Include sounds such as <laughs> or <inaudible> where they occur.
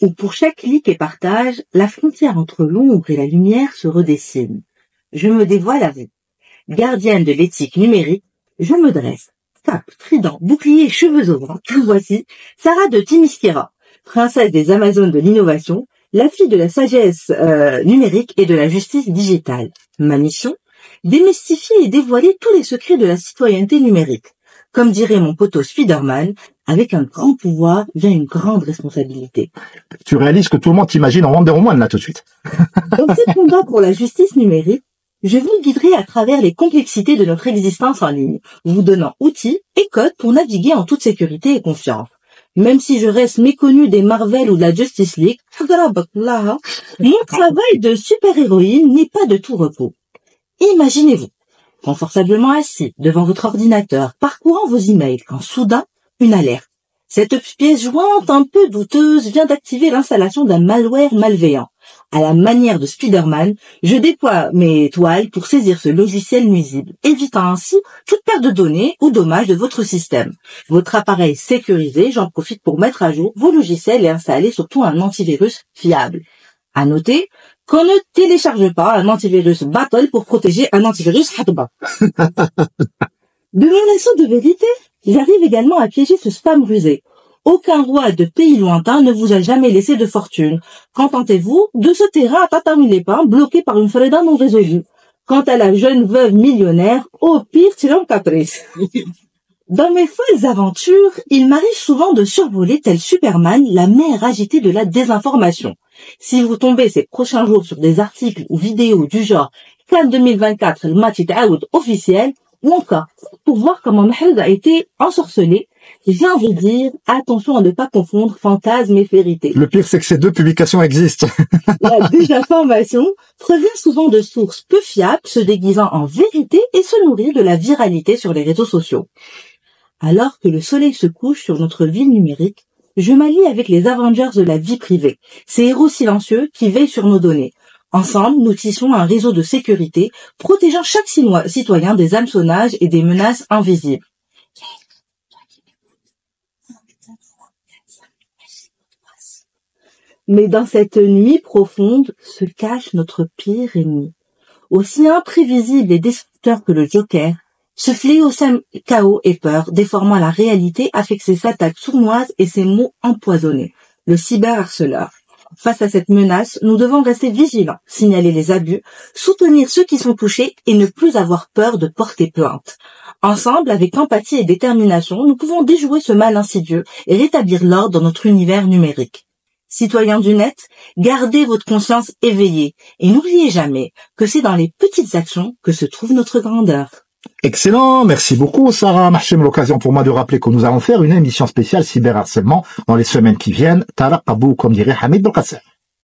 où pour chaque clic et partage, la frontière entre l'ombre et la lumière se redessine. Je me dévoile à vous. Gardienne de l'éthique numérique, je me dresse. Cap, trident, bouclier, cheveux au vent. <laughs> Voici Sarah de Timiskira, princesse des Amazones de l'innovation, la fille de la sagesse euh, numérique et de la justice digitale. Ma mission? Démystifier et dévoiler tous les secrets de la citoyenneté numérique. Comme dirait mon poteau Spiderman, avec un grand pouvoir vient une grande responsabilité. Tu réalises que tout le monde t'imagine en Wonder Woman là tout de suite. <laughs> Dans ce combat pour la justice numérique, je vous guiderai à travers les complexités de notre existence en ligne, vous donnant outils et codes pour naviguer en toute sécurité et confiance. Même si je reste méconnu des Marvel ou de la Justice League, mon travail de super-héroïne n'est pas de tout repos. Imaginez-vous, confortablement assis devant votre ordinateur, parcourant vos emails, quand soudain, une alerte. Cette pièce jointe un peu douteuse vient d'activer l'installation d'un malware malveillant. À la manière de Spider-Man, je déploie mes toiles pour saisir ce logiciel nuisible, évitant ainsi toute perte de données ou dommage de votre système. Votre appareil sécurisé, j'en profite pour mettre à jour vos logiciels et installer surtout un antivirus fiable. À noter qu'on ne télécharge pas un antivirus Battle pour protéger un antivirus Hadba. De mon assaut de vérité, j'arrive également à piéger ce spam rusé. Aucun roi de pays lointain ne vous a jamais laissé de fortune. Contentez-vous de ce terrain à tatami pains bloqué par une Freda non résolue. Quant à la jeune veuve millionnaire, au pire, c'est un caprice. <laughs> Dans mes folles aventures, il m'arrive souvent de survoler tel Superman la mer agitée de la désinformation. Si vous tombez ces prochains jours sur des articles ou vidéos du genre Cannes 2024, le match est out officiel, ou encore pour voir comment Mahed a été ensorcelé, j'ai envie de dire attention à ne pas confondre fantasme et vérité. Le pire, c'est que ces deux publications existent. <laughs> La désinformation provient souvent de sources peu fiables, se déguisant en vérité et se nourrir de la viralité sur les réseaux sociaux. Alors que le soleil se couche sur notre ville numérique, je m'allie avec les Avengers de la vie privée, ces héros silencieux qui veillent sur nos données. Ensemble, nous tissons un réseau de sécurité protégeant chaque citoyen des hameçonnages et des menaces invisibles. Mais dans cette nuit profonde se cache notre pire ennemi. Aussi imprévisible et destructeur que le Joker, ce fléau sème chaos et peur, déformant la réalité avec ses attaques sournoises et ses mots empoisonnés. Le cyberharceleur. Face à cette menace, nous devons rester vigilants, signaler les abus, soutenir ceux qui sont touchés et ne plus avoir peur de porter plainte. Ensemble, avec empathie et détermination, nous pouvons déjouer ce mal insidieux et rétablir l'ordre dans notre univers numérique. Citoyens du net, gardez votre conscience éveillée et n'oubliez jamais que c'est dans les petites actions que se trouve notre grandeur. Excellent, merci beaucoup Sarah. Machem l'occasion pour moi de rappeler que nous allons faire une émission spéciale cyberharcèlement dans les semaines qui viennent. Taraqabou, comme dirait Hamid Belkasser.